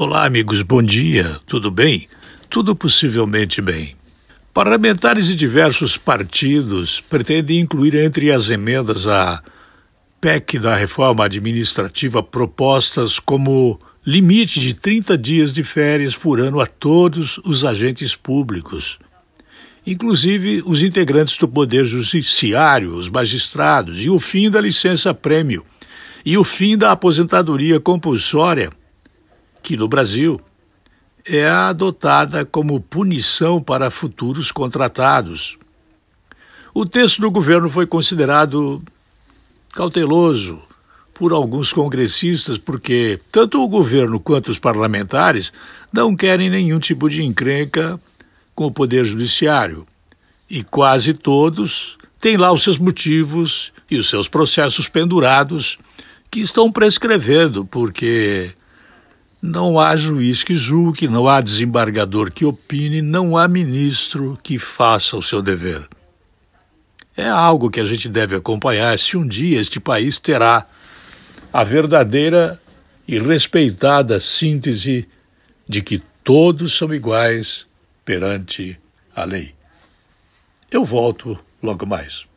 Olá, amigos, bom dia, tudo bem? Tudo possivelmente bem. Parlamentares de diversos partidos pretendem incluir entre as emendas a PEC da reforma administrativa propostas como limite de 30 dias de férias por ano a todos os agentes públicos, inclusive os integrantes do Poder Judiciário, os magistrados, e o fim da licença-prêmio e o fim da aposentadoria compulsória que no Brasil é adotada como punição para futuros contratados. O texto do governo foi considerado cauteloso por alguns congressistas, porque tanto o governo quanto os parlamentares não querem nenhum tipo de encrenca com o Poder Judiciário. E quase todos têm lá os seus motivos e os seus processos pendurados que estão prescrevendo, porque não há juiz que julgue, não há desembargador que opine, não há ministro que faça o seu dever. É algo que a gente deve acompanhar se um dia este país terá a verdadeira e respeitada síntese de que todos são iguais perante a lei. Eu volto logo mais.